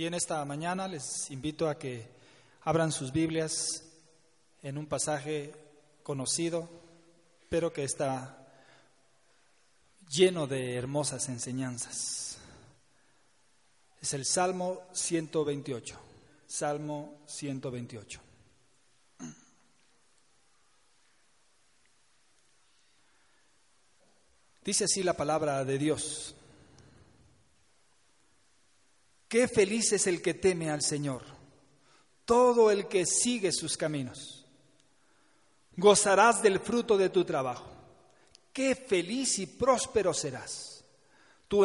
Bien, esta mañana les invito a que abran sus Biblias en un pasaje conocido, pero que está lleno de hermosas enseñanzas. Es el Salmo 128. Salmo 128. Dice así la palabra de Dios. Qué feliz es el que teme al Señor, todo el que sigue sus caminos. Gozarás del fruto de tu trabajo. Qué feliz y próspero serás. Tu,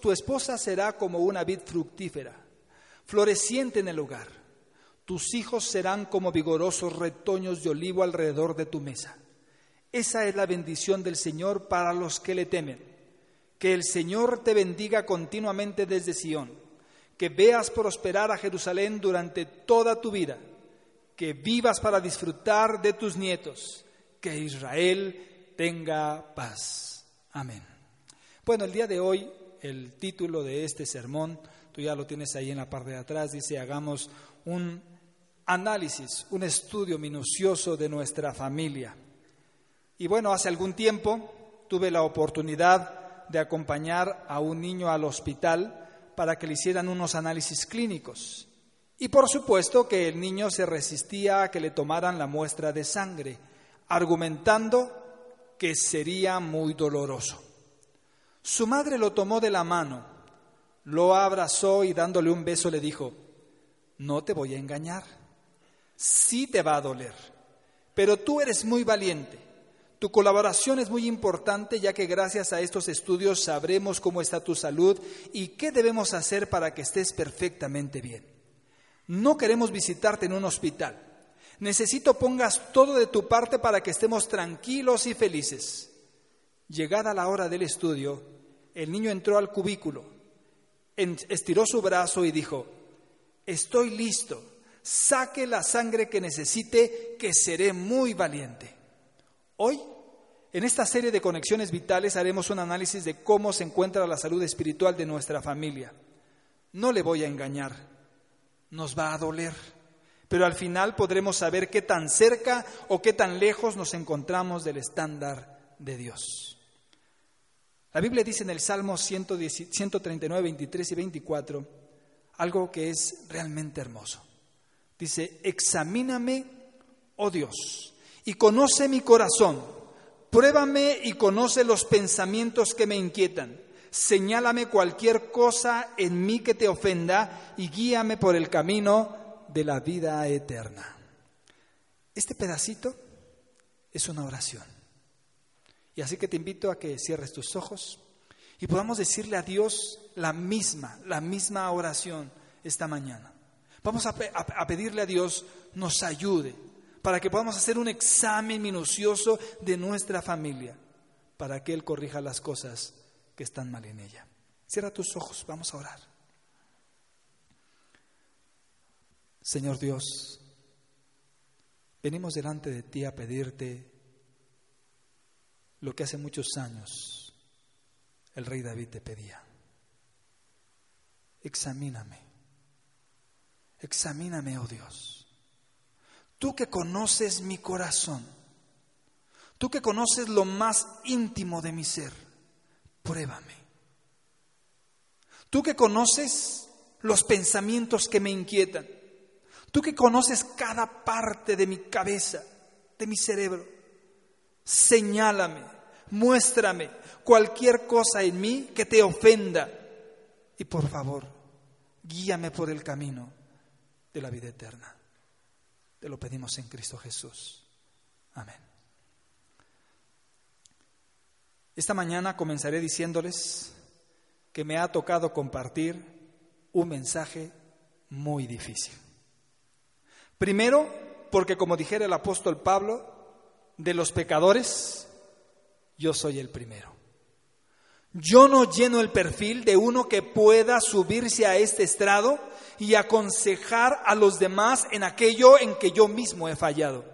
tu esposa será como una vid fructífera, floreciente en el hogar. Tus hijos serán como vigorosos retoños de olivo alrededor de tu mesa. Esa es la bendición del Señor para los que le temen. Que el Señor te bendiga continuamente desde Sión que veas prosperar a Jerusalén durante toda tu vida, que vivas para disfrutar de tus nietos, que Israel tenga paz. Amén. Bueno, el día de hoy el título de este sermón, tú ya lo tienes ahí en la parte de atrás, dice, hagamos un análisis, un estudio minucioso de nuestra familia. Y bueno, hace algún tiempo tuve la oportunidad de acompañar a un niño al hospital para que le hicieran unos análisis clínicos. Y por supuesto que el niño se resistía a que le tomaran la muestra de sangre, argumentando que sería muy doloroso. Su madre lo tomó de la mano, lo abrazó y dándole un beso le dijo, no te voy a engañar, sí te va a doler, pero tú eres muy valiente tu colaboración es muy importante ya que gracias a estos estudios sabremos cómo está tu salud y qué debemos hacer para que estés perfectamente bien. No queremos visitarte en un hospital. Necesito pongas todo de tu parte para que estemos tranquilos y felices. Llegada la hora del estudio, el niño entró al cubículo, estiró su brazo y dijo, estoy listo, saque la sangre que necesite, que seré muy valiente. Hoy en esta serie de conexiones vitales haremos un análisis de cómo se encuentra la salud espiritual de nuestra familia. No le voy a engañar, nos va a doler, pero al final podremos saber qué tan cerca o qué tan lejos nos encontramos del estándar de Dios. La Biblia dice en el Salmo 139, 23 y 24 algo que es realmente hermoso. Dice, examíname, oh Dios, y conoce mi corazón Pruébame y conoce los pensamientos que me inquietan. Señálame cualquier cosa en mí que te ofenda y guíame por el camino de la vida eterna. Este pedacito es una oración. Y así que te invito a que cierres tus ojos y podamos decirle a Dios la misma, la misma oración esta mañana. Vamos a, a pedirle a Dios nos ayude para que podamos hacer un examen minucioso de nuestra familia, para que Él corrija las cosas que están mal en ella. Cierra tus ojos, vamos a orar. Señor Dios, venimos delante de ti a pedirte lo que hace muchos años el rey David te pedía. Examíname, examíname, oh Dios Tú que conoces mi corazón, tú que conoces lo más íntimo de mi ser, pruébame. Tú que conoces los pensamientos que me inquietan, tú que conoces cada parte de mi cabeza, de mi cerebro, señálame, muéstrame cualquier cosa en mí que te ofenda y por favor, guíame por el camino de la vida eterna. Te lo pedimos en Cristo Jesús. Amén. Esta mañana comenzaré diciéndoles que me ha tocado compartir un mensaje muy difícil. Primero, porque como dijera el apóstol Pablo, de los pecadores, yo soy el primero. Yo no lleno el perfil de uno que pueda subirse a este estrado y aconsejar a los demás en aquello en que yo mismo he fallado.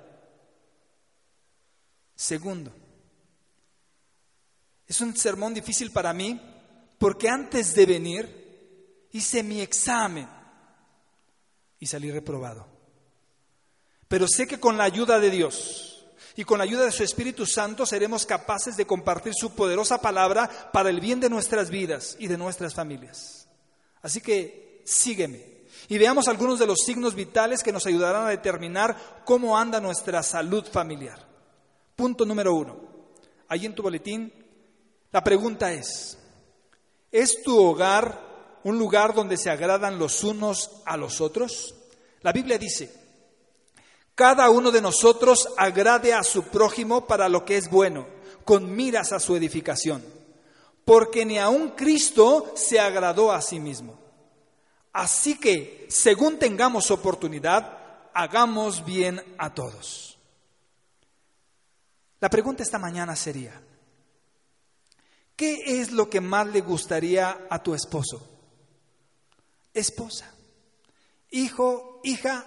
Segundo, es un sermón difícil para mí porque antes de venir hice mi examen y salí reprobado. Pero sé que con la ayuda de Dios y con la ayuda de su Espíritu Santo seremos capaces de compartir su poderosa palabra para el bien de nuestras vidas y de nuestras familias. Así que sígueme y veamos algunos de los signos vitales que nos ayudarán a determinar cómo anda nuestra salud familiar. Punto número uno. Ahí en tu boletín, la pregunta es, ¿es tu hogar un lugar donde se agradan los unos a los otros? La Biblia dice, cada uno de nosotros agrade a su prójimo para lo que es bueno, con miras a su edificación, porque ni aun Cristo se agradó a sí mismo. Así que, según tengamos oportunidad, hagamos bien a todos. La pregunta esta mañana sería, ¿qué es lo que más le gustaría a tu esposo? esposa, hijo, hija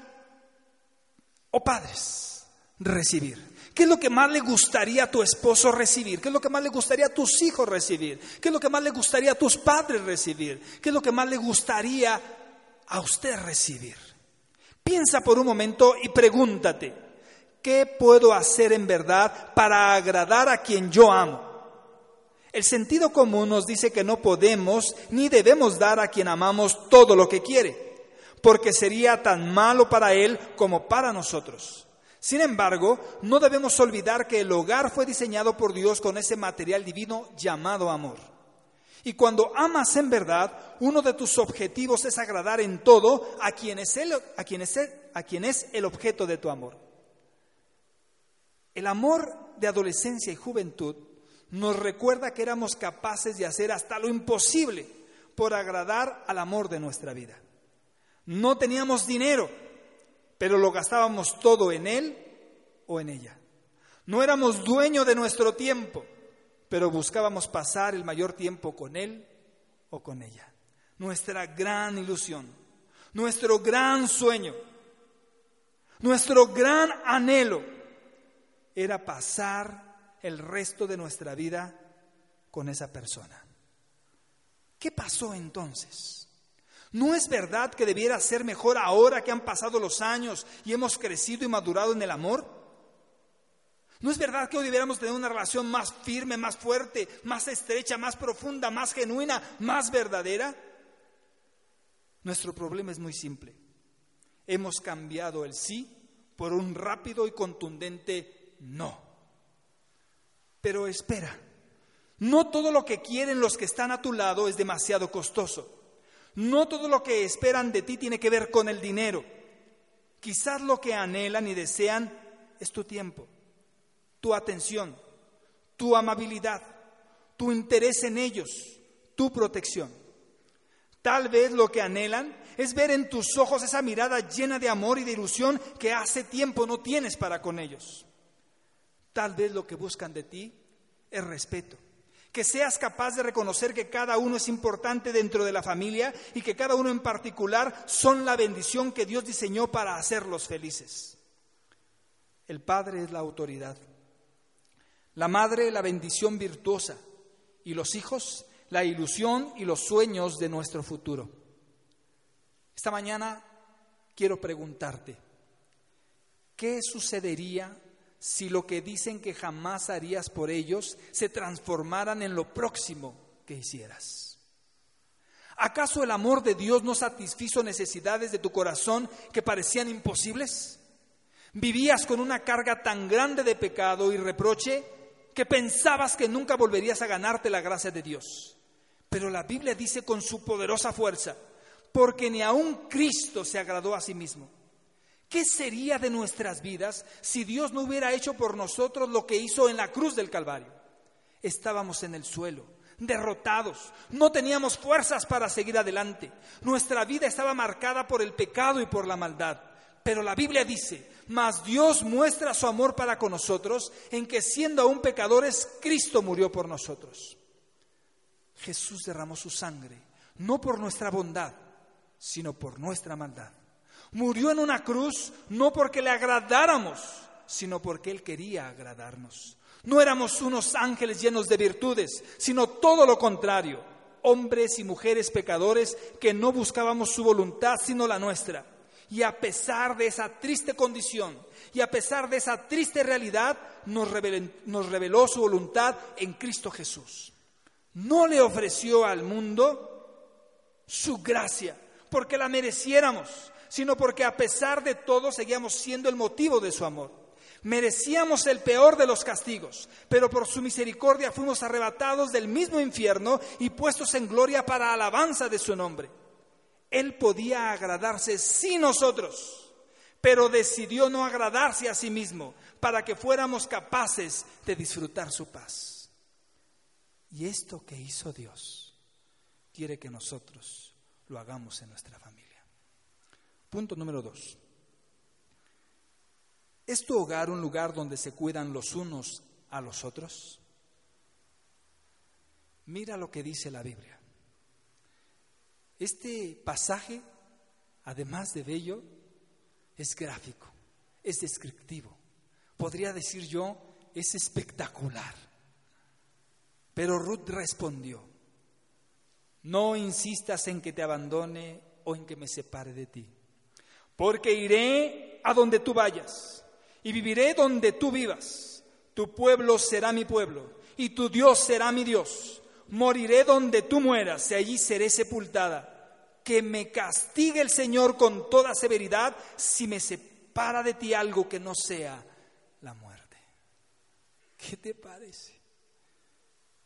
o padres recibir. ¿Qué es lo que más le gustaría a tu esposo recibir? ¿Qué es lo que más le gustaría a tus hijos recibir? ¿Qué es lo que más le gustaría a tus padres recibir? ¿Qué es lo que más le gustaría a usted recibir? Piensa por un momento y pregúntate, ¿qué puedo hacer en verdad para agradar a quien yo amo? El sentido común nos dice que no podemos ni debemos dar a quien amamos todo lo que quiere, porque sería tan malo para él como para nosotros. Sin embargo, no debemos olvidar que el hogar fue diseñado por Dios con ese material divino llamado amor. Y cuando amas en verdad, uno de tus objetivos es agradar en todo a quien es el, a quien es a quien es el objeto de tu amor. El amor de adolescencia y juventud nos recuerda que éramos capaces de hacer hasta lo imposible por agradar al amor de nuestra vida. No teníamos dinero, pero lo gastábamos todo en él o en ella. No éramos dueños de nuestro tiempo, pero buscábamos pasar el mayor tiempo con él o con ella. Nuestra gran ilusión, nuestro gran sueño, nuestro gran anhelo era pasar el resto de nuestra vida con esa persona. ¿Qué pasó entonces? ¿No es verdad que debiera ser mejor ahora que han pasado los años y hemos crecido y madurado en el amor? ¿No es verdad que hoy debiéramos tener una relación más firme, más fuerte, más estrecha, más profunda, más genuina, más verdadera? Nuestro problema es muy simple. Hemos cambiado el sí por un rápido y contundente no. Pero espera, no todo lo que quieren los que están a tu lado es demasiado costoso. No todo lo que esperan de ti tiene que ver con el dinero. Quizás lo que anhelan y desean es tu tiempo, tu atención, tu amabilidad, tu interés en ellos, tu protección. Tal vez lo que anhelan es ver en tus ojos esa mirada llena de amor y de ilusión que hace tiempo no tienes para con ellos. Tal vez lo que buscan de ti es respeto. Que seas capaz de reconocer que cada uno es importante dentro de la familia y que cada uno en particular son la bendición que Dios diseñó para hacerlos felices. El Padre es la autoridad, la Madre la bendición virtuosa y los hijos la ilusión y los sueños de nuestro futuro. Esta mañana quiero preguntarte, ¿qué sucedería si lo que dicen que jamás harías por ellos se transformaran en lo próximo que hicieras? ¿Acaso el amor de Dios no satisfizo necesidades de tu corazón que parecían imposibles? ¿Vivías con una carga tan grande de pecado y reproche que pensabas que nunca volverías a ganarte la gracia de Dios? Pero la Biblia dice con su poderosa fuerza, porque ni aun Cristo se agradó a sí mismo ¿Qué sería de nuestras vidas si Dios no hubiera hecho por nosotros lo que hizo en la cruz del Calvario? Estábamos en el suelo, derrotados, no teníamos fuerzas para seguir adelante. Nuestra vida estaba marcada por el pecado y por la maldad. Pero la Biblia dice, mas Dios muestra su amor para con nosotros en que siendo aún pecadores, Cristo murió por nosotros. Jesús derramó su sangre, no por nuestra bondad, sino por nuestra maldad. Murió en una cruz no porque le agradáramos, sino porque Él quería agradarnos. No éramos unos ángeles llenos de virtudes, sino todo lo contrario. hombres y mujeres pecadores que no buscábamos su voluntad sino la nuestra. Y a pesar de esa triste condición y a pesar de esa triste realidad, nos, reveló su voluntad en Cristo Jesús. No le ofreció al mundo su gracia porque la mereciéramos, sino porque a pesar de todo seguíamos siendo el motivo de su amor. Merecíamos el peor de los castigos, pero por su misericordia fuimos arrebatados del mismo infierno y puestos en gloria para alabanza de su nombre. Él podía agradarse sin nosotros, pero decidió no agradarse a sí mismo para que fuéramos capaces de disfrutar su paz. Y esto que hizo Dios quiere que nosotros lo hagamos en nuestra familia. Punto número dos. ¿Es tu hogar un lugar donde se cuidan los unos a los otros? Mira lo que dice la Biblia. Este pasaje, además de bello, es gráfico, es descriptivo. Podría decir yo, es espectacular. Pero Ruth respondió, no insistas en que te abandone o en que me separe de ti, porque iré a donde tú vayas y viviré donde tú vivas. Tu pueblo será mi pueblo y tu Dios será mi Dios. Moriré donde tú mueras y allí seré sepultada. Que me castigue el Señor con toda severidad si me separa de ti algo que no sea la muerte. ¿Qué te parece?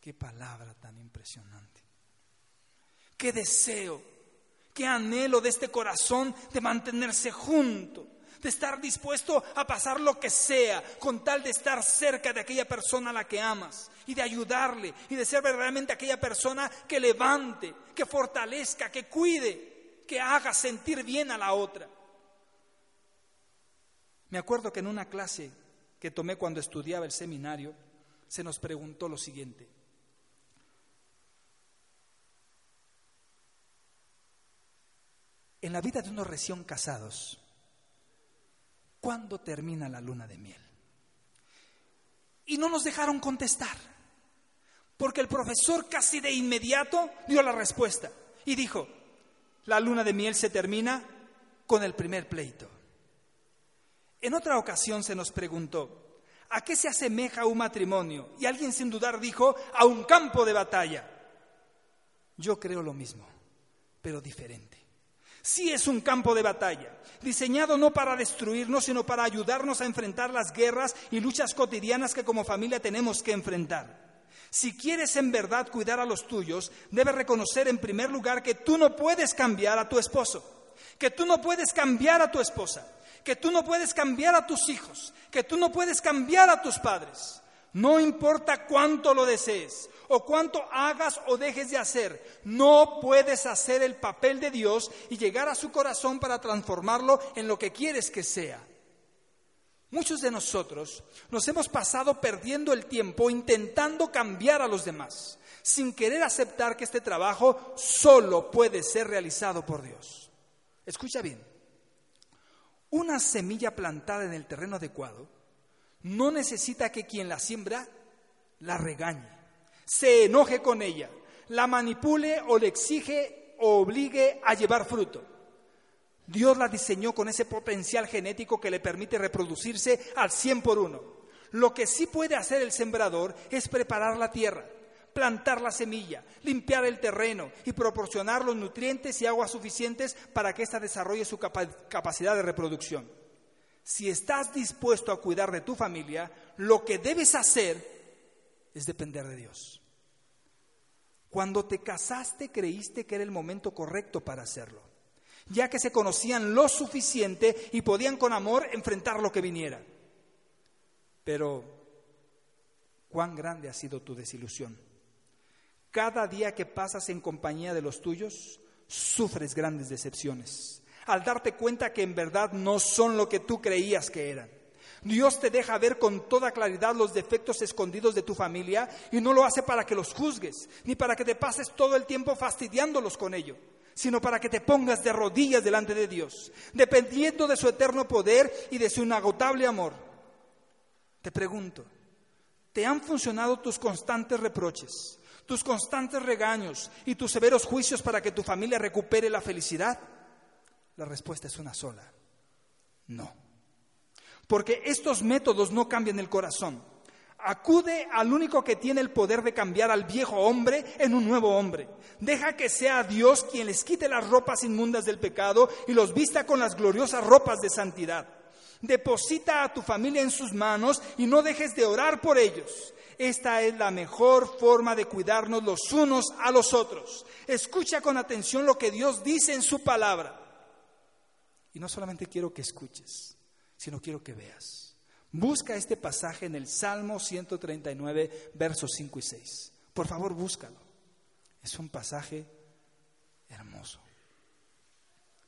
Qué palabra tan impresionante. Qué deseo, qué anhelo de este corazón de mantenerse junto de estar dispuesto a pasar lo que sea con tal de estar cerca de aquella persona a la que amas y de ayudarle y de ser verdaderamente aquella persona que levante, que fortalezca, que cuide, que haga sentir bien a la otra. Me acuerdo que en una clase que tomé cuando estudiaba el seminario, se nos preguntó lo siguiente. En la vida de unos recién casados, ¿cuándo termina la luna de miel? Y no nos dejaron contestar, porque el profesor casi de inmediato dio la respuesta y dijo, la luna de miel se termina con el primer pleito. En otra ocasión se nos preguntó, ¿a qué se asemeja un matrimonio? Y alguien sin dudar dijo, a un campo de batalla. Yo creo lo mismo, pero diferente. Sí es un campo de batalla, diseñado no para destruirnos, sino para ayudarnos a enfrentar las guerras y luchas cotidianas que como familia tenemos que enfrentar. Si quieres en verdad cuidar a los tuyos, debes reconocer en primer lugar que tú no puedes cambiar a tu esposo, que tú no puedes cambiar a tu esposa, que tú no puedes cambiar a tus hijos, que tú no puedes cambiar a tus padres. No importa cuánto lo desees o cuánto hagas o dejes de hacer, no puedes hacer el papel de Dios y llegar a su corazón para transformarlo en lo que quieres que sea. Muchos de nosotros nos hemos pasado perdiendo el tiempo intentando cambiar a los demás, sin querer aceptar que este trabajo solo puede ser realizado por Dios. Escucha bien, una semilla plantada en el terreno adecuado no necesita que quien la siembra la regañe, se enoje con ella, la manipule o le exige o obligue a llevar fruto. Dios la diseñó con ese potencial genético que le permite reproducirse al 100 por uno. Lo que sí puede hacer el sembrador es preparar la tierra, plantar la semilla, limpiar el terreno y proporcionar los nutrientes y aguas suficientes para que ésta desarrolle su capacidad de reproducción si estás dispuesto a cuidar de tu familia, lo que debes hacer es depender de Dios. Cuando te casaste creíste que era el momento correcto para hacerlo, ya que se conocían lo suficiente y podían con amor enfrentar lo que viniera. Pero, ¿cuán grande ha sido tu desilusión? Cada día que pasas en compañía de los tuyos, sufres grandes decepciones al darte cuenta que en verdad no son lo que tú creías que eran. Dios te deja ver con toda claridad los defectos escondidos de tu familia y no lo hace para que los juzgues, ni para que te pases todo el tiempo fastidiándolos con ello, sino para que te pongas de rodillas delante de Dios, dependiendo de su eterno poder y de su inagotable amor. Te pregunto, ¿te han funcionado tus constantes reproches, tus constantes regaños y tus severos juicios para que tu familia recupere la felicidad? La respuesta es una sola. No. Porque estos métodos no cambian el corazón. Acude al único que tiene el poder de cambiar al viejo hombre en un nuevo hombre. Deja que sea Dios quien les quite las ropas inmundas del pecado y los vista con las gloriosas ropas de santidad. Deposita a tu familia en sus manos y no dejes de orar por ellos. Esta es la mejor forma de cuidarnos los unos a los otros. Escucha con atención lo que Dios dice en su palabra. Y no solamente quiero que escuches, sino quiero que veas. Busca este pasaje en el Salmo 139, versos 5 y 6. Por favor, búscalo. Es un pasaje hermoso.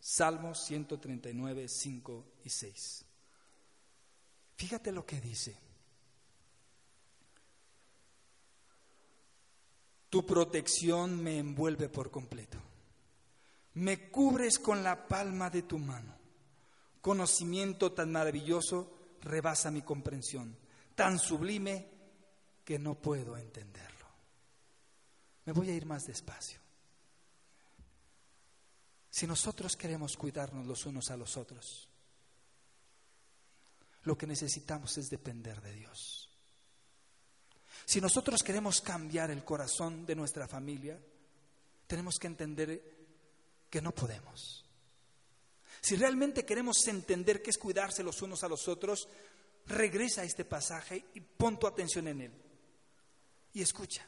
Salmo 139, 5 y 6. Fíjate lo que dice. Tu protección me envuelve por completo. Me cubres con la palma de tu mano. Conocimiento tan maravilloso rebasa mi comprensión, tan sublime que no puedo entenderlo. Me voy a ir más despacio. Si nosotros queremos cuidarnos los unos a los otros, lo que necesitamos es depender de Dios. Si nosotros queremos cambiar el corazón de nuestra familia, tenemos que entender que no podemos. Si realmente queremos entender qué es cuidarse los unos a los otros, regresa a este pasaje y pon tu atención en él. Y escucha,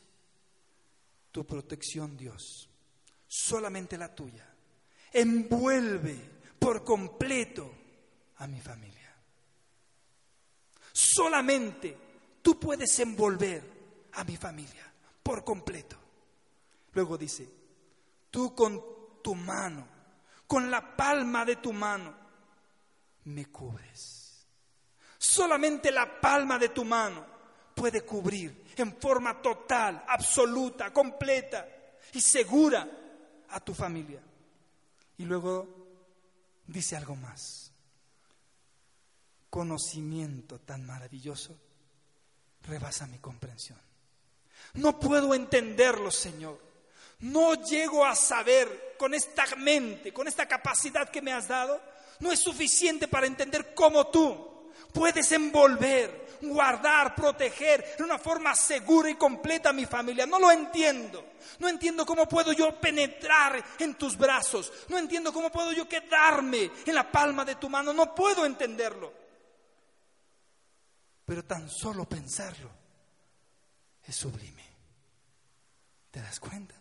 tu protección Dios, solamente la tuya, envuelve por completo a mi familia. Solamente tú puedes envolver a mi familia por completo. Luego dice, tú con tu mano, con la palma de tu mano, me cubres. Solamente la palma de tu mano puede cubrir en forma total, absoluta, completa y segura a tu familia. Y luego dice algo más conocimiento tan maravilloso rebasa mi comprensión. No puedo entenderlo, Señor. No llego a saber con esta mente, con esta capacidad que me has dado, no es suficiente para entender cómo tú puedes envolver, guardar, proteger de una forma segura y completa a mi familia. No lo entiendo. No entiendo cómo puedo yo penetrar en tus brazos. No entiendo cómo puedo yo quedarme en la palma de tu mano. No puedo entenderlo pero tan solo pensarlo es sublime. ¿Te das cuenta?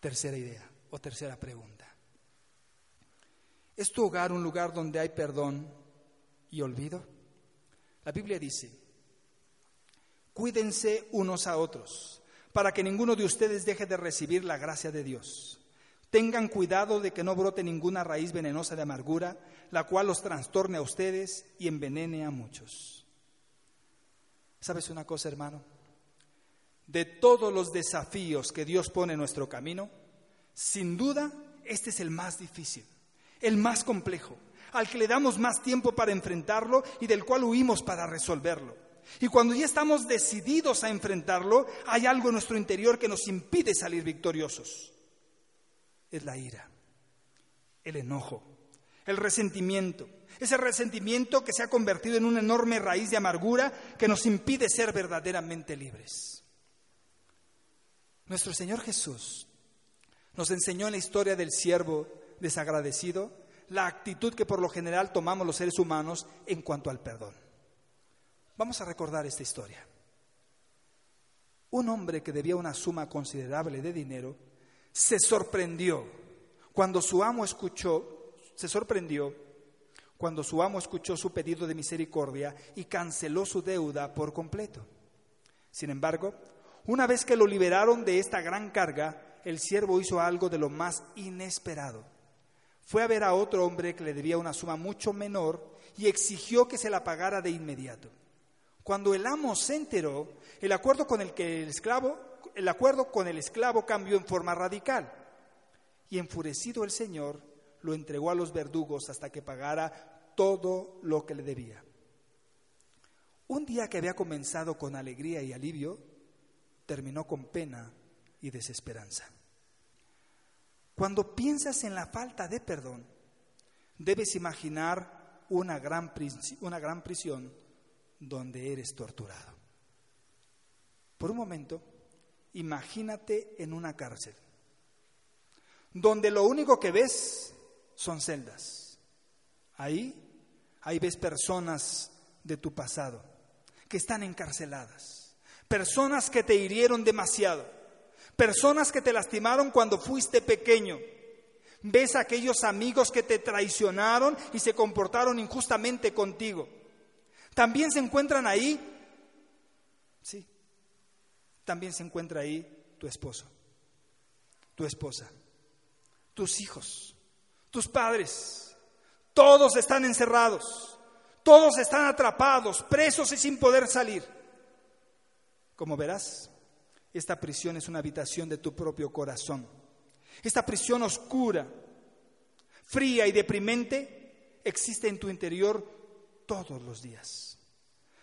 Tercera idea o tercera pregunta. ¿Es tu hogar un lugar donde hay perdón y olvido? La Biblia dice, cuídense unos a otros para que ninguno de ustedes deje de recibir la gracia de Dios. Tengan cuidado de que no brote ninguna raíz venenosa de amargura la cual los trastorne a ustedes y envenene a muchos. ¿Sabes una cosa, hermano? De todos los desafíos que Dios pone en nuestro camino, sin duda, este es el más difícil, el más complejo, al que le damos más tiempo para enfrentarlo y del cual huimos para resolverlo. Y cuando ya estamos decididos a enfrentarlo, hay algo en nuestro interior que nos impide salir victoriosos. Es la ira, el enojo, el resentimiento. Ese resentimiento que se ha convertido en una enorme raíz de amargura que nos impide ser verdaderamente libres. Nuestro Señor Jesús nos enseñó en la historia del siervo desagradecido la actitud que por lo general tomamos los seres humanos en cuanto al perdón. Vamos a recordar esta historia. Un hombre que debía una suma considerable de dinero se sorprendió cuando su amo escuchó se sorprendió cuando su amo escuchó su pedido de misericordia y canceló su deuda por completo. Sin embargo, una vez que lo liberaron de esta gran carga, el siervo hizo algo de lo más inesperado. Fue a ver a otro hombre que le debía una suma mucho menor y exigió que se la pagara de inmediato. Cuando el amo se enteró, el acuerdo con el que el esclavo, el acuerdo con el esclavo cambió en forma radical. Y enfurecido el Señor, lo entregó a los verdugos hasta que pagara todo lo que le debía. Un día que había comenzado con alegría y alivio, terminó con pena y desesperanza. Cuando piensas en la falta de perdón, debes imaginar una gran, una gran prisión donde eres torturado. Por un momento, imagínate en una cárcel, donde lo único que ves son celdas. Ahí, ahí ves personas de tu pasado que están encarceladas, personas que te hirieron demasiado, personas que te lastimaron cuando fuiste pequeño. Ves a aquellos amigos que te traicionaron y se comportaron injustamente contigo. También se encuentran ahí, sí, también se encuentra ahí tu esposo, tu esposa, tus hijos, tus padres. Todos están encerrados, todos están atrapados, presos y sin poder salir. Como verás, esta prisión es una habitación de tu propio corazón. Esta prisión oscura, fría y deprimente existe en tu interior todos los días.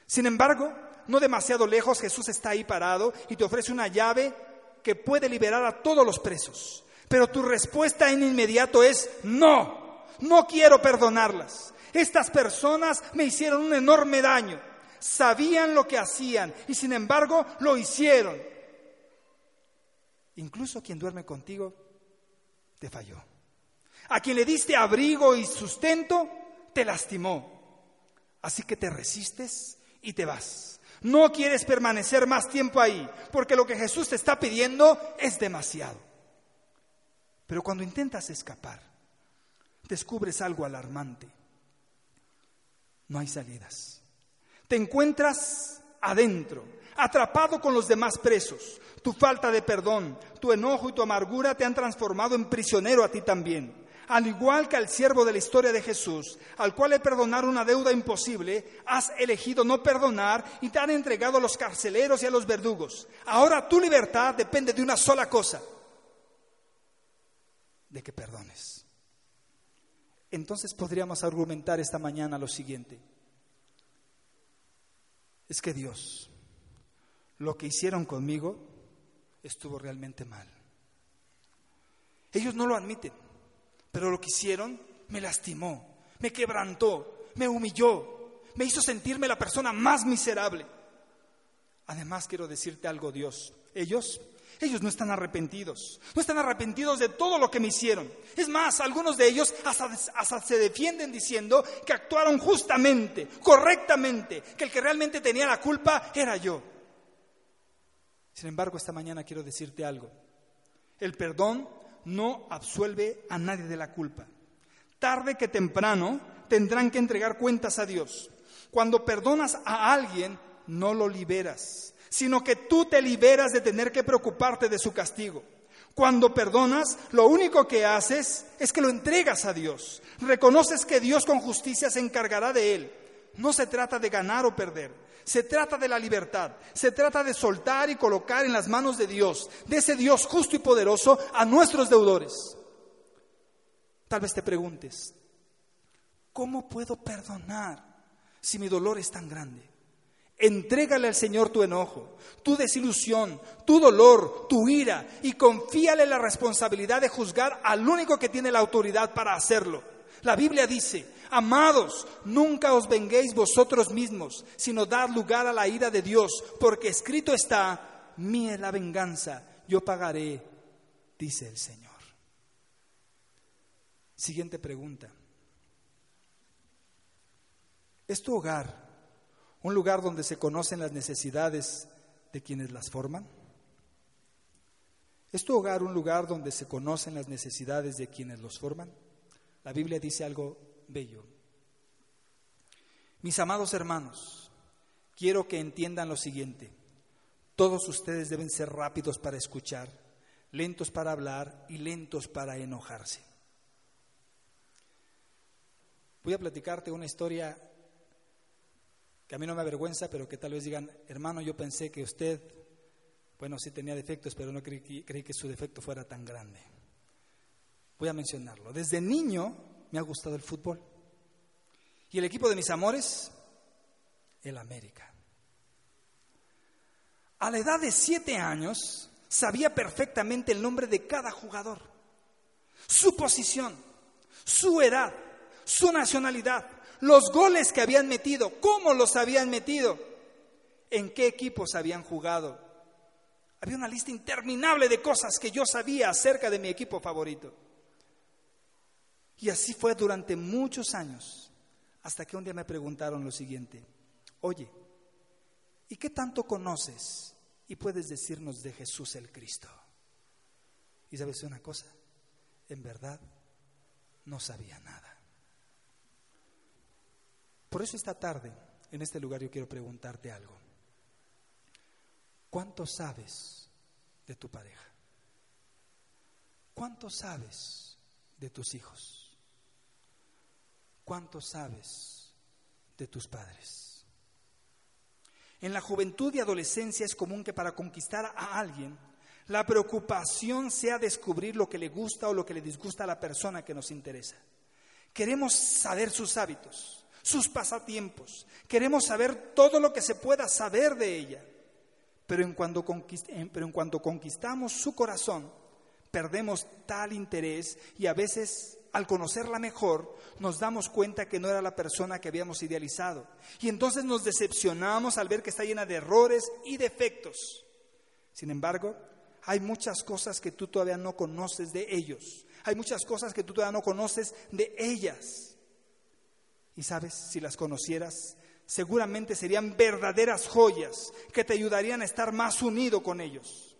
Sin embargo, no demasiado lejos, Jesús está ahí parado y te ofrece una llave que puede liberar a todos los presos. Pero tu respuesta en inmediato es no, no quiero perdonarlas. Estas personas me hicieron un enorme daño. Sabían lo que hacían y sin embargo lo hicieron. Incluso quien duerme contigo te falló. A quien le diste abrigo y sustento, te lastimó. Así que te resistes y te vas. No quieres permanecer más tiempo ahí, porque lo que Jesús te está pidiendo es demasiado. Pero cuando intentas escapar, descubres algo alarmante. No hay salidas. Te encuentras adentro, atrapado con los demás presos. Tu falta de perdón, tu enojo y tu amargura te han transformado en prisionero a ti también al igual que al siervo de la historia de Jesús, al cual le perdonar una deuda imposible, has elegido no perdonar y te han entregado a los carceleros y a los verdugos. Ahora tu libertad depende de una sola cosa, de que perdones. Entonces podríamos argumentar esta mañana lo siguiente. Es que Dios, lo que hicieron conmigo, estuvo realmente mal. Ellos no lo admiten. Pero lo que hicieron me lastimó, me quebrantó, me humilló, me hizo sentirme la persona más miserable. Además quiero decirte algo, Dios. Ellos, ellos no están arrepentidos, no están arrepentidos de todo lo que me hicieron. Es más, algunos de ellos hasta, se defienden diciendo que actuaron justamente, correctamente, que el que realmente tenía la culpa era yo. Sin embargo, esta mañana quiero decirte algo. El perdón no absuelve a nadie de la culpa. Tarde que temprano tendrán que entregar cuentas a Dios. Cuando perdonas a alguien, no lo liberas, sino que tú te liberas de tener que preocuparte de su castigo. Cuando perdonas, lo único que haces es que lo entregas a Dios. Reconoces que Dios con justicia se encargará de él. No se trata de ganar o perder, se trata de la libertad, se trata de soltar y colocar en las manos de Dios, de ese Dios justo y poderoso, a nuestros deudores. Tal vez te preguntes, ¿cómo puedo perdonar si mi dolor es tan grande? Entrégale al Señor tu enojo, tu desilusión, tu dolor, tu ira y confíale la responsabilidad de juzgar al único que tiene la autoridad para hacerlo. La Biblia dice, Amados, nunca os venguéis vosotros mismos, sino dad lugar a la ira de Dios, porque escrito está, mía es la venganza, yo pagaré, dice el Señor. Siguiente pregunta. ¿Es tu hogar un lugar donde se conocen las necesidades de quienes las forman? ¿Es tu hogar un lugar donde se conocen las necesidades de quienes los forman? La Biblia dice algo bello. Mis amados hermanos, quiero que entiendan lo siguiente. Todos ustedes deben ser rápidos para escuchar, lentos para hablar y lentos para enojarse. Voy a platicarte una historia que a mí no me avergüenza, pero que tal vez digan, hermano, yo pensé que usted, bueno, sí tenía defectos, pero no creí, creí que su defecto fuera tan grande. Voy a mencionarlo. Desde niño me ha gustado el fútbol. Y el equipo de mis amores, el América. A la edad de siete años sabía perfectamente el nombre de cada jugador, su posición, su edad, su nacionalidad, los goles que habían metido, cómo los habían metido, en qué equipos habían jugado. Había una lista interminable de cosas que yo sabía acerca de mi equipo favorito. Y así fue durante muchos años, hasta que un día me preguntaron lo siguiente, oye, ¿y qué tanto conoces y puedes decirnos de Jesús el Cristo? Y sabes una cosa, en verdad no sabía nada. Por eso esta tarde, en este lugar, yo quiero preguntarte algo. ¿Cuánto sabes de tu pareja? ¿Cuánto sabes de tus hijos? ¿Cuánto sabes de tus padres? En la juventud y adolescencia es común que para conquistar a alguien la preocupación sea descubrir lo que le gusta o lo que le disgusta a la persona que nos interesa. Queremos saber sus hábitos, sus pasatiempos, queremos saber todo lo que se pueda saber de ella. Pero en, cuanto conquistamos su corazón, perdemos tal interés y a veces al conocerla mejor nos damos cuenta que no era la persona que habíamos idealizado. Y entonces nos decepcionamos al ver que está llena de errores y defectos. Sin embargo, hay muchas cosas que tú todavía no conoces de ellos. Hay muchas cosas que tú todavía no conoces de ellas. Y sabes, si las conocieras, seguramente serían verdaderas joyas que te ayudarían a estar más unido con ellos.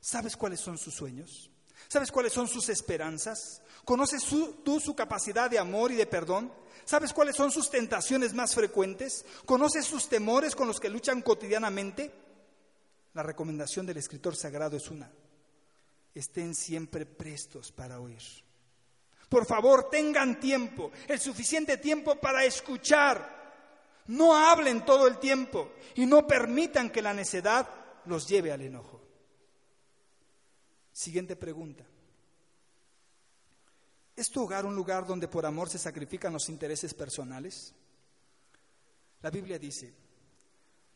¿Sabes cuáles son sus sueños? ¿Sabes cuáles son sus esperanzas? ¿Conoces tú su capacidad de amor y de perdón? ¿Sabes cuáles son sus tentaciones más frecuentes? ¿Conoces sus temores con los que luchan cotidianamente? La recomendación del escritor sagrado es una. Estén siempre prestos para oír. Por favor, tengan tiempo, el suficiente tiempo para escuchar no hablen todo el tiempo y no permitan que la necedad los lleve al enojo. Siguiente pregunta. ¿Es tu hogar un lugar donde por amor se sacrifican los intereses personales? La Biblia dice,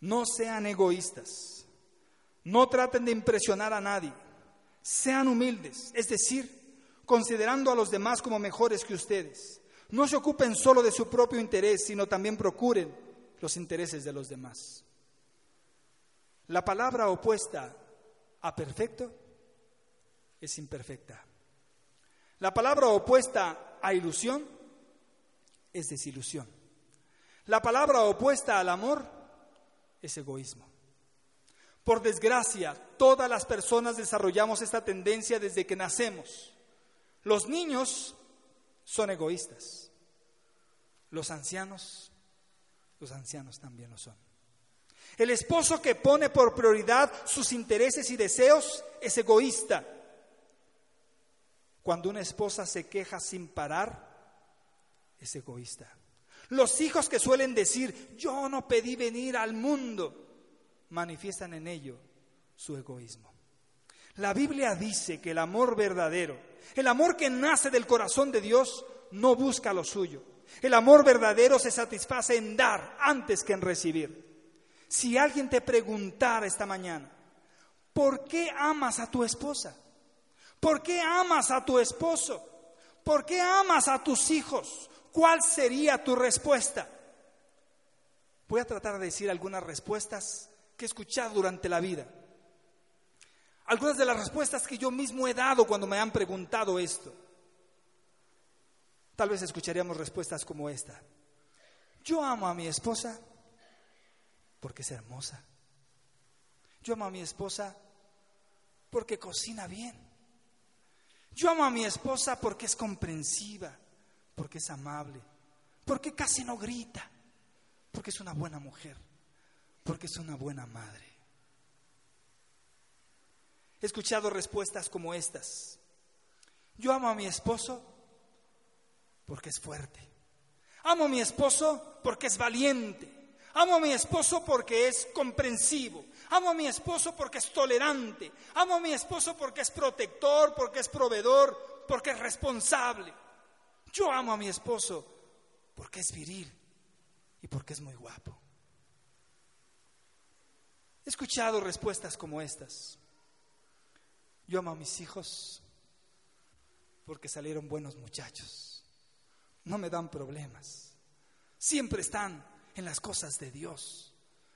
no sean egoístas, no traten de impresionar a nadie, sean humildes, es decir, considerando a los demás como mejores que ustedes. No se ocupen solo de su propio interés, sino también procuren los intereses de los demás. La palabra opuesta a perfecto es imperfecta. La palabra opuesta a ilusión es desilusión. La palabra opuesta al amor es egoísmo. Por desgracia, todas las personas desarrollamos esta tendencia desde que nacemos. Los niños son egoístas. Los ancianos, los ancianos también lo son. El esposo que pone por prioridad sus intereses y deseos es egoísta. Cuando una esposa se queja sin parar, es egoísta. Los hijos que suelen decir, yo no pedí venir al mundo, manifiestan en ello su egoísmo. La Biblia dice que el amor verdadero, el amor que nace del corazón de Dios, no busca lo suyo. El amor verdadero se satisface en dar antes que en recibir. Si alguien te preguntara esta mañana, ¿por qué amas a tu esposa? ¿Por qué amas a tu esposo? ¿Por qué amas a tus hijos? ¿Cuál sería tu respuesta? Voy a tratar de decir algunas respuestas que he escuchado durante la vida. Algunas de las respuestas que yo mismo he dado cuando me han preguntado esto. Tal vez escucharíamos respuestas como esta. Yo amo a mi esposa porque es hermosa. Yo amo a mi esposa porque cocina bien. Yo amo a mi esposa porque es comprensiva, porque es amable, porque casi no grita, porque es una buena mujer, porque es una buena madre. He escuchado respuestas como estas. Yo amo a mi esposo porque es fuerte. Amo a mi esposo porque es valiente. Amo a mi esposo porque es comprensivo. Amo a mi esposo porque es tolerante. Amo a mi esposo porque es protector, porque es proveedor, porque es responsable. Yo amo a mi esposo porque es viril y porque es muy guapo. He escuchado respuestas como estas. Yo amo a mis hijos porque salieron buenos muchachos. No me dan problemas. Siempre están en las cosas de Dios.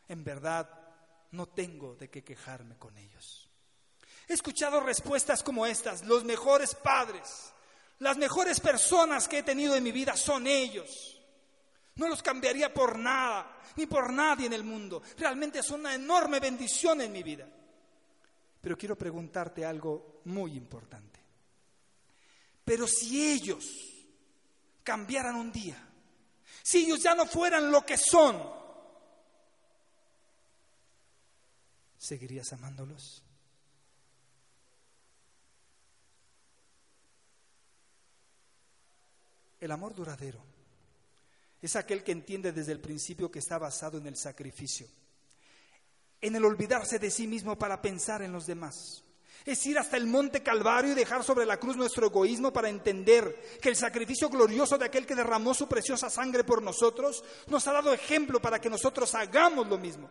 En verdad, no tengo de qué quejarme con ellos. He escuchado respuestas como estas. Los mejores padres, las mejores personas que he tenido en mi vida son ellos. No los cambiaría por nada, ni por nadie en el mundo. Realmente es una enorme bendición en mi vida. Pero quiero preguntarte algo muy importante. Pero si ellos cambiaran un día, si ellos ya no fueran lo que son, ¿seguirías amándolos? El amor duradero es aquel que entiende desde el principio que está basado en el sacrificio, en el olvidarse de sí mismo para pensar en los demás. Es ir hasta el monte Calvario y dejar sobre la cruz nuestro egoísmo para entender que el sacrificio glorioso de aquel que derramó su preciosa sangre por nosotros nos ha dado ejemplo para que nosotros hagamos lo mismo.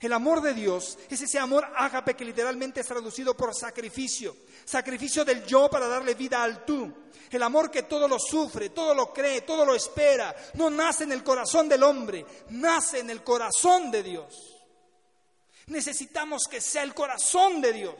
El amor de Dios es ese amor ágape que literalmente es traducido por sacrificio, sacrificio del yo para darle vida al tú. El amor que todo lo sufre, todo lo cree, todo lo espera, no nace en el corazón del hombre, nace en el corazón de Dios. Necesitamos que sea el corazón de Dios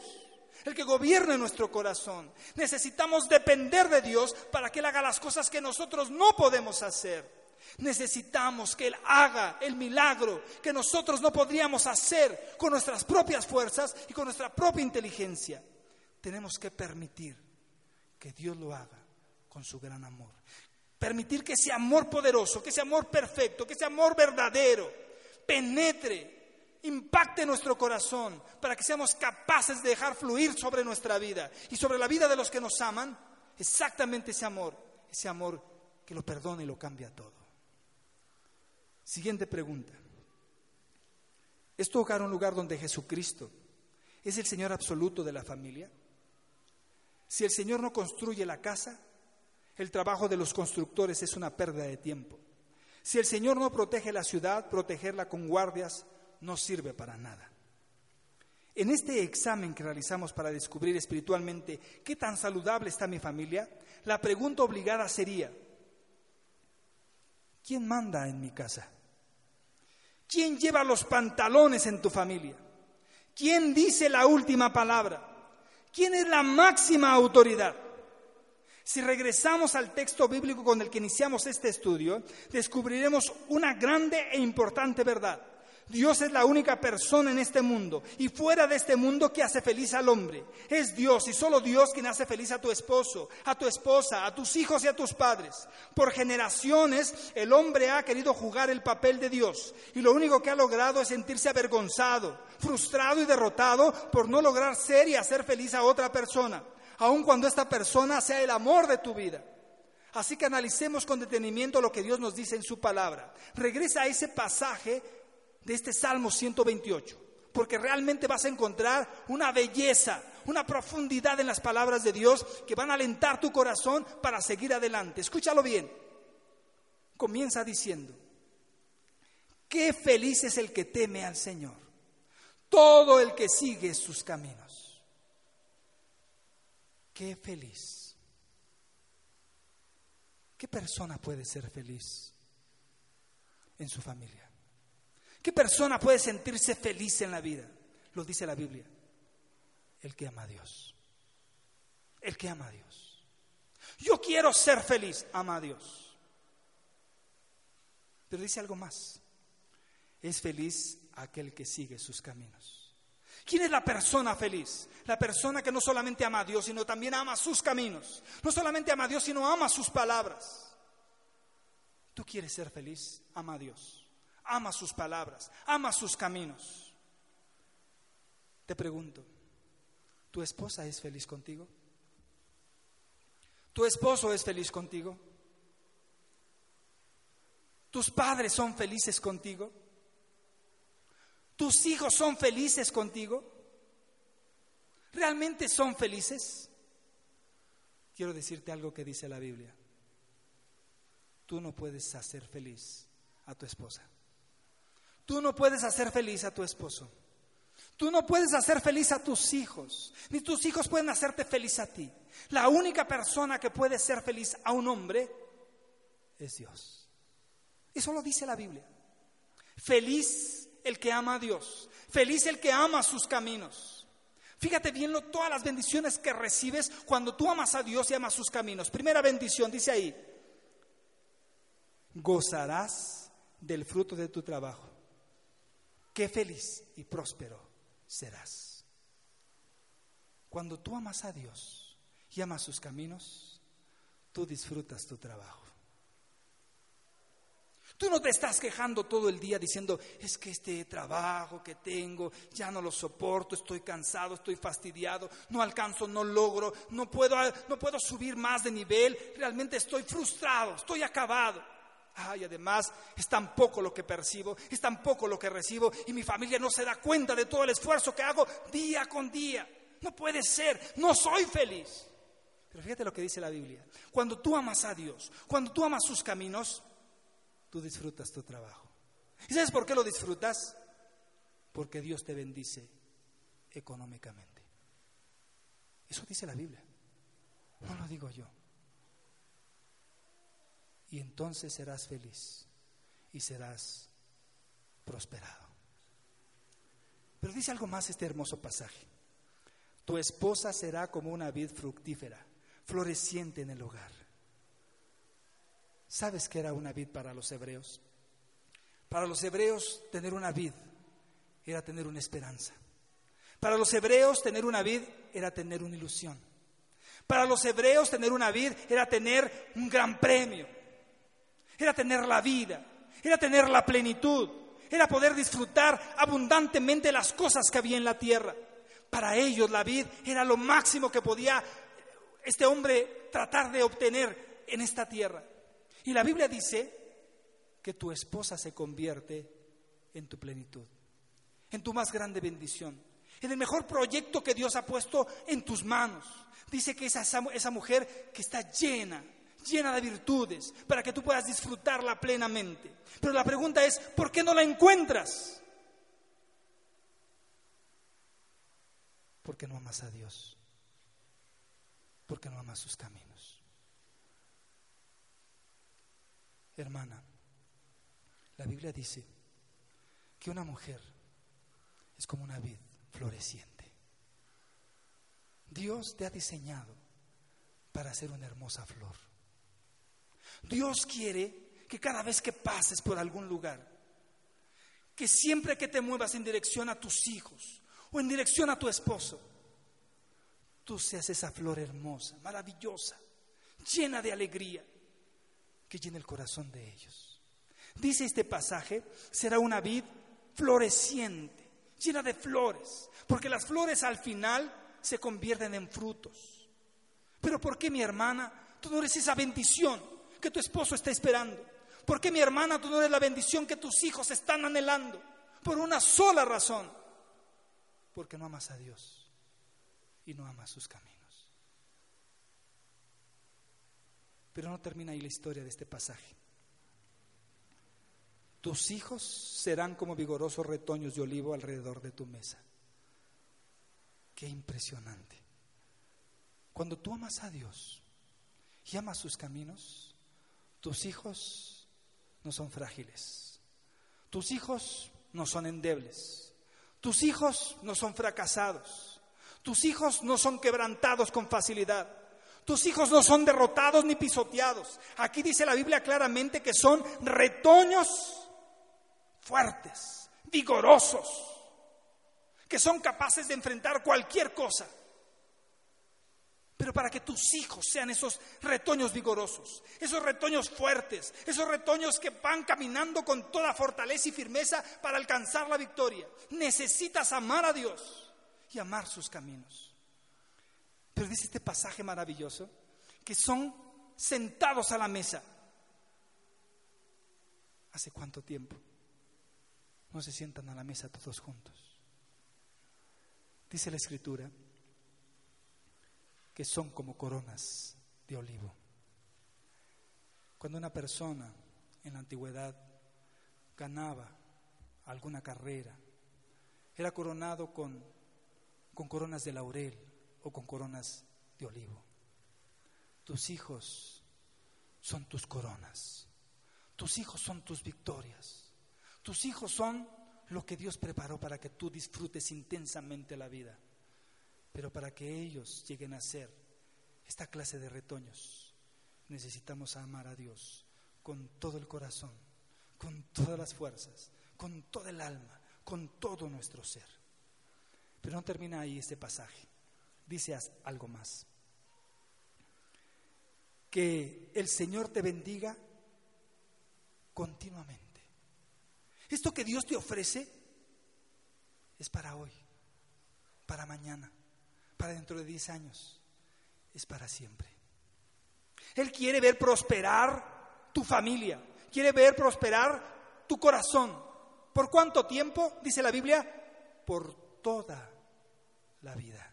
el que gobierne nuestro corazón. Necesitamos depender de Dios para que Él haga las cosas que nosotros no podemos hacer. Necesitamos que Él haga el milagro que nosotros no podríamos hacer con nuestras propias fuerzas y con nuestra propia inteligencia. Tenemos que permitir que Dios lo haga con su gran amor. Permitir que ese amor poderoso, que ese amor perfecto, que ese amor verdadero penetre, impacte nuestro corazón para que seamos capaces de dejar fluir sobre nuestra vida y sobre la vida de los que nos aman exactamente ese amor, ese amor que lo perdona y lo cambia todo. Siguiente pregunta. ¿Es tu un lugar donde Jesucristo es el Señor absoluto de la familia? Si el Señor no construye la casa, el trabajo de los constructores es una pérdida de tiempo. Si el Señor no protege la ciudad, protegerla con guardias no sirve para nada. En este examen que realizamos para descubrir espiritualmente qué tan saludable está mi familia, la pregunta obligada sería, ¿quién manda en mi casa? ¿Quién lleva los pantalones en tu familia? ¿Quién dice la última palabra? ¿Quién es la máxima autoridad? Si regresamos al texto bíblico con el que iniciamos este estudio, descubriremos una grande e importante verdad. Dios es la única persona en este mundo y fuera de este mundo que hace feliz al hombre. Es Dios y solo Dios quien hace feliz a tu esposo, a tu esposa, a tus hijos y a tus padres. Por generaciones el hombre ha querido jugar el papel de Dios y lo único que ha logrado es sentirse avergonzado, frustrado y derrotado por no lograr ser y hacer feliz a otra persona, aun cuando esta persona sea el amor de tu vida. Así que analicemos con detenimiento lo que Dios nos dice en su palabra. Regresa a ese pasaje de este Salmo 128, porque realmente vas a encontrar una belleza, una profundidad en las palabras de Dios que van a alentar tu corazón para seguir adelante. Escúchalo bien. Comienza diciendo, qué feliz es el que teme al Señor, todo el que sigue sus caminos. Qué feliz. ¿Qué persona puede ser feliz en su familia? ¿Qué persona puede sentirse feliz en la vida? Lo dice la Biblia. El que ama a Dios. El que ama a Dios. Yo quiero ser feliz, ama a Dios. Pero dice algo más. Es feliz aquel que sigue sus caminos. ¿Quién es la persona feliz? La persona que no solamente ama a Dios, sino también ama sus caminos. No solamente ama a Dios, sino ama sus palabras. ¿Tú quieres ser feliz? Ama a Dios ama sus palabras, ama sus caminos. Te pregunto, ¿tu esposa es feliz contigo? ¿Tu esposo es feliz contigo? ¿Tus padres son felices contigo? ¿Tus hijos son felices contigo? ¿Realmente son felices? Quiero decirte algo que dice la Biblia. Tú no puedes hacer feliz a tu esposa. Tú no puedes hacer feliz a tu esposo. Tú no puedes hacer feliz a tus hijos, ni tus hijos pueden hacerte feliz a ti. La única persona que puede ser feliz a un hombre es Dios. Eso lo dice la Biblia. Feliz el que ama a Dios, feliz el que ama sus caminos. Fíjate bien todas las bendiciones que recibes cuando tú amas a Dios y amas sus caminos. Primera bendición, dice ahí, gozarás del fruto de tu trabajo. Qué feliz y próspero serás. Cuando tú amas a Dios y amas sus caminos, tú disfrutas tu trabajo. Tú no te estás quejando todo el día diciendo, es que este trabajo que tengo ya no lo soporto, estoy cansado, estoy fastidiado, no alcanzo, no logro, no puedo, no puedo subir más de nivel, realmente estoy frustrado, estoy acabado. Ay, además es tan poco lo que percibo, es tan poco lo que recibo y mi familia no se da cuenta de todo el esfuerzo que hago día con día. No puede ser, no soy feliz. Pero fíjate lo que dice la Biblia. Cuando tú amas a Dios, cuando tú amas sus caminos, tú disfrutas tu trabajo. ¿Y sabes por qué lo disfrutas? Porque Dios te bendice económicamente. Eso dice la Biblia. No lo digo yo y entonces serás feliz y serás prosperado. Pero dice algo más este hermoso pasaje. Tu esposa será como una vid fructífera, floreciente en el hogar. ¿Sabes qué era una vid para los hebreos? Para los hebreos tener una vid era tener una esperanza. Para los hebreos tener una vid era tener una ilusión. Para los hebreos tener una vid era tener un gran premio era tener la vida, era tener la plenitud, era poder disfrutar abundantemente las cosas que había en la tierra. Para ellos la vida era lo máximo que podía este hombre tratar de obtener en esta tierra. Y la Biblia dice que tu esposa se convierte en tu plenitud, en tu más grande bendición, en el mejor proyecto que Dios ha puesto en tus manos. Dice que esa, esa mujer que está llena llena de virtudes, para que tú puedas disfrutarla plenamente. Pero la pregunta es, ¿por qué no la encuentras? Porque no amas a Dios, porque no amas sus caminos. Hermana, la Biblia dice que una mujer es como una vid floreciente. Dios te ha diseñado para ser una hermosa flor. Dios quiere que cada vez que pases por algún lugar, que siempre que te muevas en dirección a tus hijos o en dirección a tu esposo, tú seas esa flor hermosa, maravillosa, llena de alegría, que llene el corazón de ellos. Dice este pasaje, será una vid floreciente, llena de flores, porque las flores al final se convierten en frutos. Pero ¿por qué mi hermana? Tú no eres esa bendición que tu esposo está esperando? ¿Por qué mi hermana tú no eres la bendición que tus hijos están anhelando? Por una sola razón. Porque no amas a Dios y no amas sus caminos. Pero no termina ahí la historia de este pasaje. Tus hijos serán como vigorosos retoños de olivo alrededor de tu mesa. Qué impresionante. Cuando tú amas a Dios y amas sus caminos, tus hijos no son frágiles. Tus hijos no son endebles. Tus hijos no son fracasados. Tus hijos no son quebrantados con facilidad. Tus hijos no son derrotados ni pisoteados. Aquí dice la Biblia claramente que son retoños fuertes, vigorosos, que son capaces de enfrentar cualquier cosa pero para que tus hijos sean esos retoños vigorosos, esos retoños fuertes, esos retoños que van caminando con toda fortaleza y firmeza para alcanzar la victoria. Necesitas amar a Dios y amar sus caminos. Pero dice este pasaje maravilloso que son sentados a la mesa. ¿Hace cuánto tiempo no se sientan a la mesa todos juntos? Dice la escritura que son como coronas de olivo. Cuando una persona en la antigüedad ganaba alguna carrera, era coronado con, con coronas de laurel o con coronas de olivo. Tus hijos son tus coronas. Tus hijos son tus victorias. Tus hijos son lo que Dios preparó para que tú disfrutes intensamente la vida. Pero para que ellos lleguen a ser esta clase de retoños, necesitamos amar a Dios con todo el corazón, con todas las fuerzas, con toda el alma, con todo nuestro ser. Pero no termina ahí este pasaje. Dice algo más. Que el Señor te bendiga continuamente. Esto que Dios te ofrece es para hoy, para mañana, para dentro de 10 años, es para siempre. Él quiere ver prosperar tu familia, quiere ver prosperar tu corazón. ¿Por cuánto tiempo? Dice la Biblia, por toda la vida.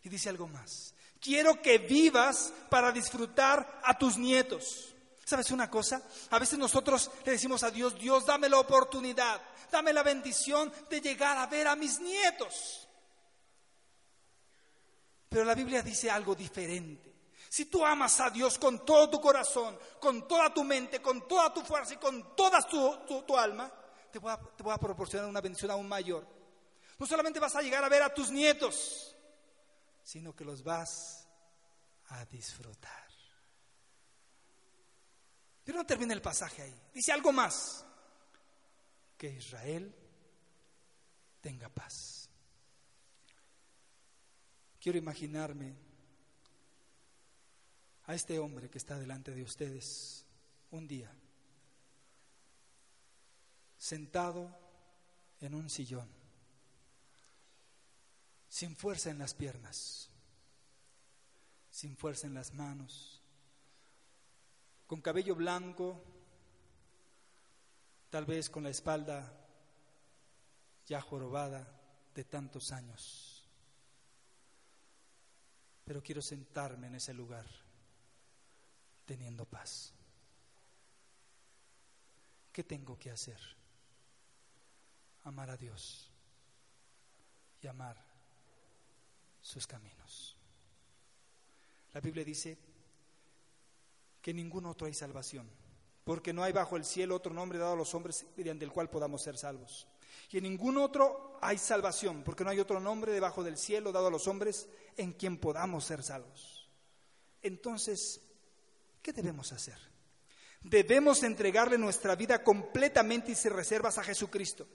Y dice algo más, quiero que vivas para disfrutar a tus nietos. ¿Sabes una cosa? A veces nosotros le decimos a Dios, Dios, dame la oportunidad, dame la bendición de llegar a ver a mis nietos. Pero la Biblia dice algo diferente. Si tú amas a Dios con todo tu corazón, con toda tu mente, con toda tu fuerza y con toda tu, alma, te voy, a, te voy a proporcionar una bendición aún mayor. No solamente vas a llegar a ver a tus nietos, sino que los vas a disfrutar. Pero no termina el pasaje ahí. Dice algo más. Que Israel tenga paz. Quiero imaginarme a este hombre que está delante de ustedes un día, sentado en un sillón, sin fuerza en las piernas, sin fuerza en las manos, con cabello blanco, tal vez con la espalda ya jorobada de tantos años. Pero quiero sentarme en ese lugar teniendo paz. ¿Qué tengo que hacer? Amar a Dios y amar sus caminos. La Biblia dice que ningún otro hay salvación, porque no hay bajo el cielo otro nombre dado a los hombres mediante el cual podamos ser salvos. Y en ningún otro hay salvación, porque no hay otro nombre debajo del cielo dado a los hombres en quien podamos ser salvos. Entonces, ¿qué debemos hacer? Debemos entregarle nuestra vida completamente y sin reservas a Jesucristo.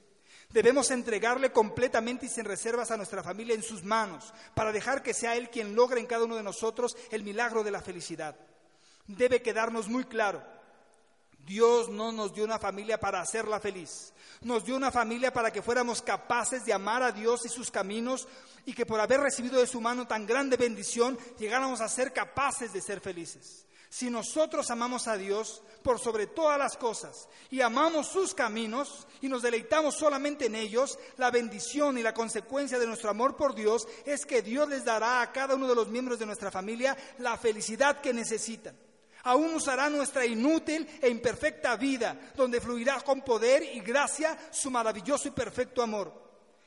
Debemos entregarle completamente y sin reservas a nuestra familia en sus manos, para dejar que sea Él quien logre en cada uno de nosotros el milagro de la felicidad debe quedarnos muy claro. Dios no nos dio una familia para hacerla feliz. Nos dio una familia para que fuéramos capaces de amar a Dios y sus caminos y que por haber recibido de su mano tan grande bendición llegáramos a ser capaces de ser felices. Si nosotros amamos a Dios por sobre todas las cosas y amamos sus caminos y nos deleitamos solamente en ellos, la bendición y la consecuencia de nuestro amor por Dios es que Dios les dará a cada uno de los miembros de nuestra familia la felicidad que necesitan. Aún usará nuestra inútil e imperfecta vida, donde fluirá con poder y gracia su maravilloso y perfecto amor.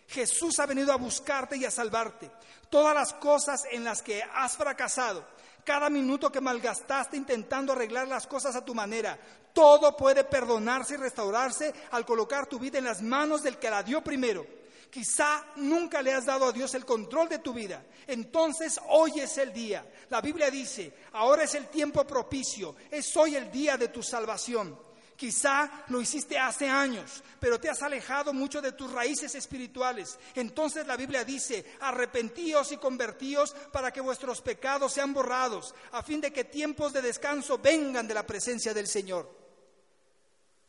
Jesús ha venido a buscarte y a salvarte. Todas las cosas en las que has fracasado, cada minuto que malgastaste intentando arreglar las cosas a tu manera, todo puede perdonarse y restaurarse al colocar tu vida en las manos del que la dio primero Quizá nunca le has dado a Dios el control de tu vida. Entonces hoy es el día. La Biblia dice, ahora es el tiempo propicio, es hoy el día de tu salvación. Quizá lo hiciste hace años, pero te has alejado mucho de tus raíces espirituales. Entonces la Biblia dice, arrepentíos y convertíos para que vuestros pecados sean borrados, a fin de que tiempos de descanso vengan de la presencia del Señor.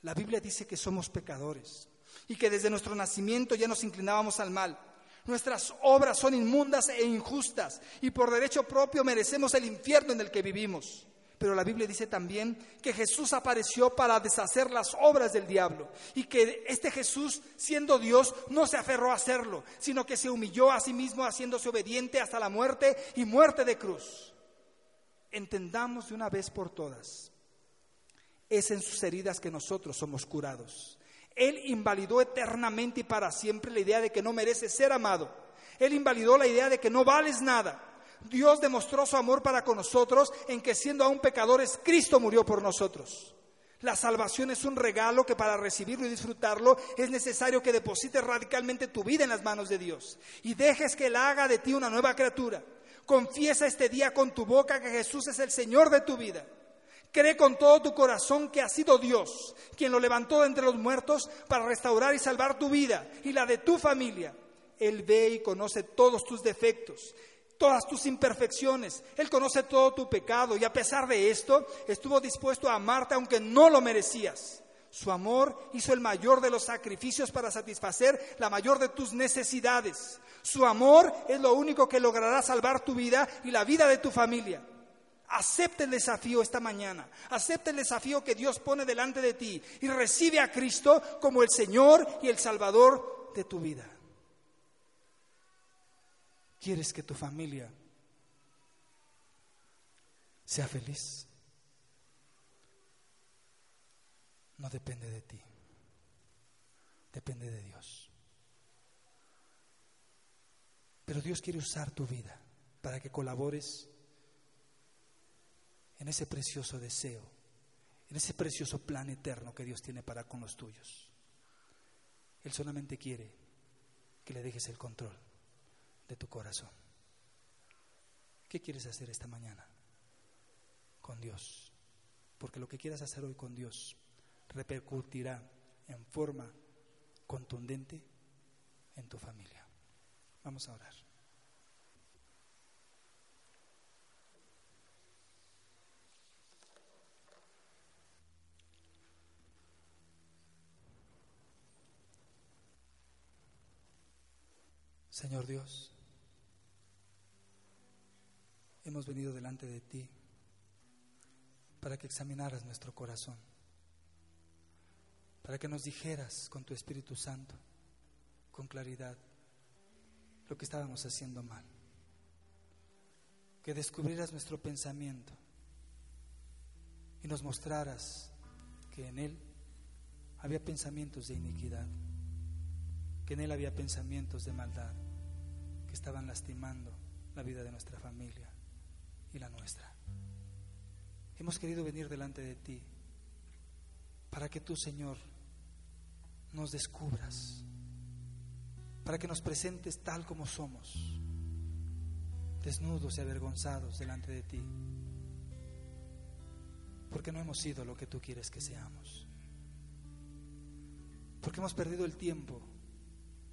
La Biblia dice que somos pecadores y que desde nuestro nacimiento ya nos inclinábamos al mal. Nuestras obras son inmundas e injustas y por derecho propio merecemos el infierno en el que vivimos. Pero la Biblia dice también que Jesús apareció para deshacer las obras del diablo y que este Jesús, siendo Dios, no se aferró a hacerlo, sino que se humilló a sí mismo haciéndose obediente hasta la muerte y muerte de cruz. Entendamos de una vez por todas, es en sus heridas que nosotros somos curados. Él invalidó eternamente y para siempre la idea de que no mereces ser amado. Él invalidó la idea de que no vales nada. Dios demostró su amor para con nosotros en que siendo aún pecadores, Cristo murió por nosotros. La salvación es un regalo que para recibirlo y disfrutarlo es necesario que deposites radicalmente tu vida en las manos de Dios y dejes que Él haga de ti una nueva criatura. Confiesa este día con tu boca que Jesús es el Señor de tu vida. Cree con todo tu corazón que ha sido Dios quien lo levantó de entre los muertos para restaurar y salvar tu vida y la de tu familia. Él ve y conoce todos tus defectos, todas tus imperfecciones. Él conoce todo tu pecado y a pesar de esto estuvo dispuesto a amarte aunque no lo merecías. Su amor hizo el mayor de los sacrificios para satisfacer la mayor de tus necesidades. Su amor es lo único que logrará salvar tu vida y la vida de tu familia. Acepta el desafío esta mañana. Acepta el desafío que Dios pone delante de ti y recibe a Cristo como el Señor y el Salvador de tu vida. ¿Quieres que tu familia sea feliz? No depende de ti, depende de Dios. Pero Dios quiere usar tu vida para que colabores en ese precioso deseo, en ese precioso plan eterno que Dios tiene para con los tuyos. Él solamente quiere que le dejes el control de tu corazón. ¿Qué quieres hacer esta mañana con Dios? Porque lo que quieras hacer hoy con Dios repercutirá en forma contundente en tu familia. Vamos a orar. Señor Dios, hemos venido delante de ti para que examinaras nuestro corazón, para que nos dijeras con tu Espíritu Santo, con claridad, lo que estábamos haciendo mal, que descubrieras nuestro pensamiento y nos mostraras que en él había pensamientos de iniquidad, que en él había pensamientos de maldad estaban lastimando la vida de nuestra familia y la nuestra. Hemos querido venir delante de ti para que tú, Señor, nos descubras, para que nos presentes tal como somos, desnudos y avergonzados delante de ti, porque no hemos sido lo que tú quieres que seamos, porque hemos perdido el tiempo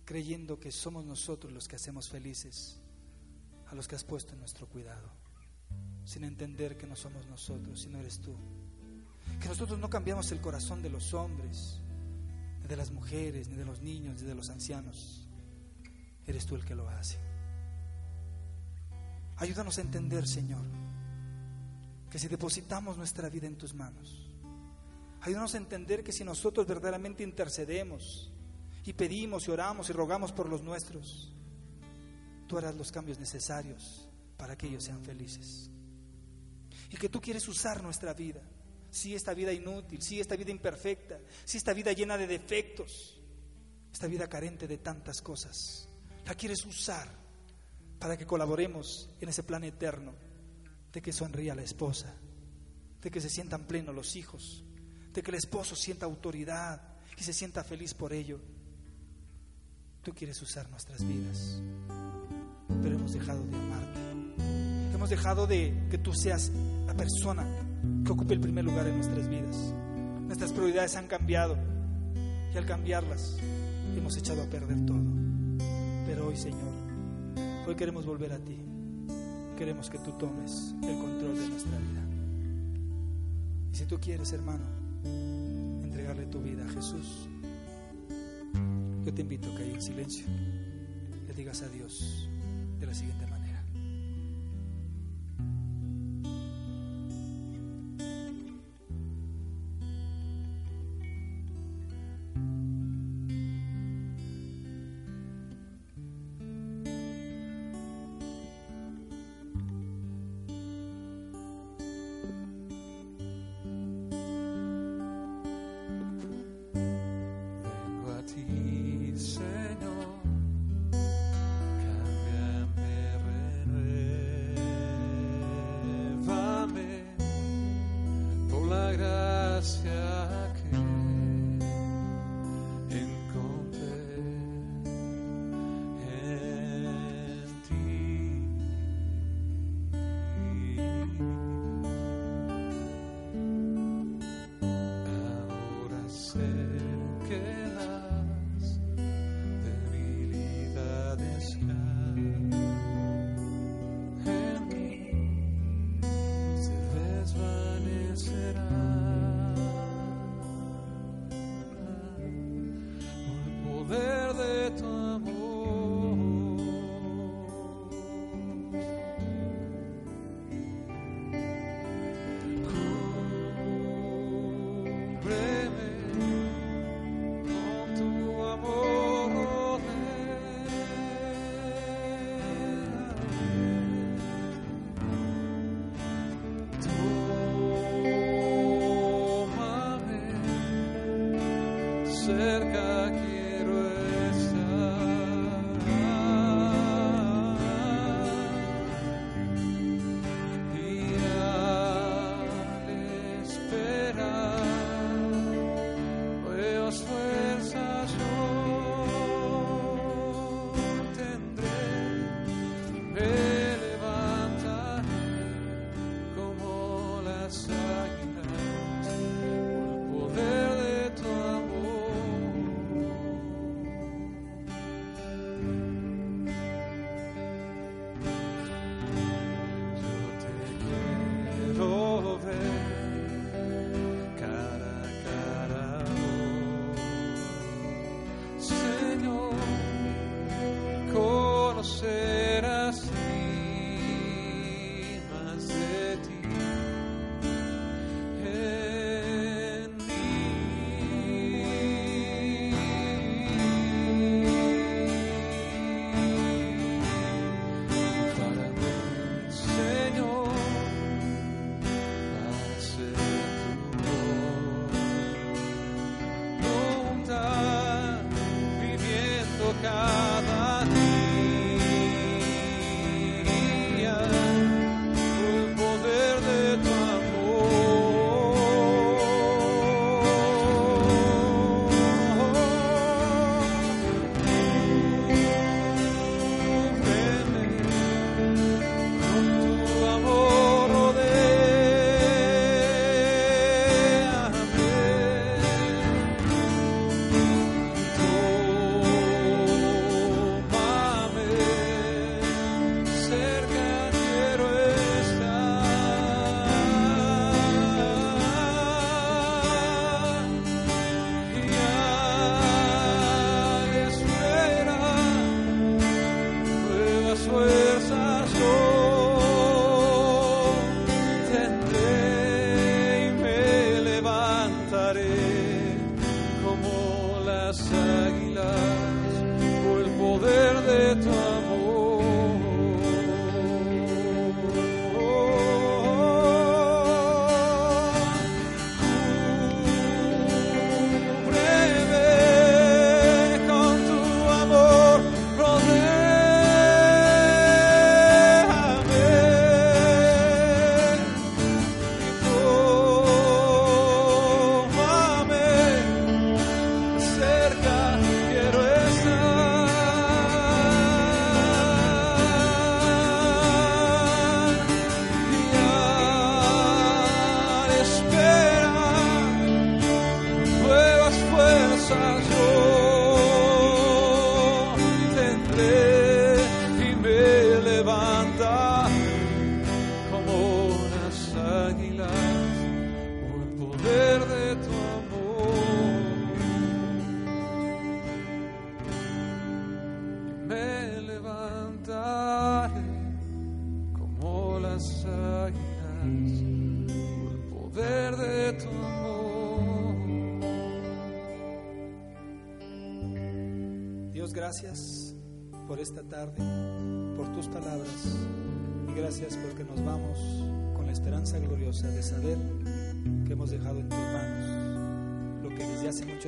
creyendo que somos nosotros los que hacemos felices a los que has puesto en nuestro cuidado, sin entender que no somos nosotros, sino eres tú. Que nosotros no cambiamos el corazón de los hombres, ni de las mujeres, ni de los niños, ni de los ancianos. Eres tú el que lo hace. Ayúdanos a entender, Señor, que si depositamos nuestra vida en tus manos, ayúdanos a entender que si nosotros verdaderamente intercedemos, y pedimos y oramos y rogamos por los nuestros, tú harás los cambios necesarios para que ellos sean felices. Y que tú quieres usar nuestra vida, si esta vida inútil, si esta vida imperfecta, si esta vida llena de defectos, esta vida carente de tantas cosas, la quieres usar para que colaboremos en ese plan eterno de que sonría la esposa, de que se sientan plenos los hijos, de que el esposo sienta autoridad y se sienta feliz por ello Tú quieres usar nuestras vidas, pero hemos dejado de amarte. Hemos dejado de que tú seas la persona que ocupe el primer lugar en nuestras vidas. Nuestras prioridades han cambiado y al cambiarlas hemos echado a perder todo. Pero hoy, Señor, hoy queremos volver a ti. Queremos que tú tomes el control de nuestra vida. Y si tú quieres, hermano, entregarle tu vida a Jesús, yo te invito a que en silencio le digas a Dios de la siguiente manera. sagrada.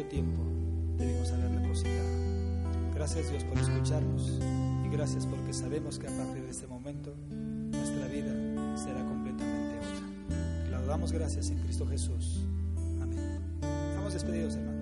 tiempo debemos haberla cocinado. Gracias Dios por escucharnos y gracias porque sabemos que a partir de este momento nuestra vida será completamente otra. Te la damos gracias en Cristo Jesús. Amén. Estamos despedidos, hermanos.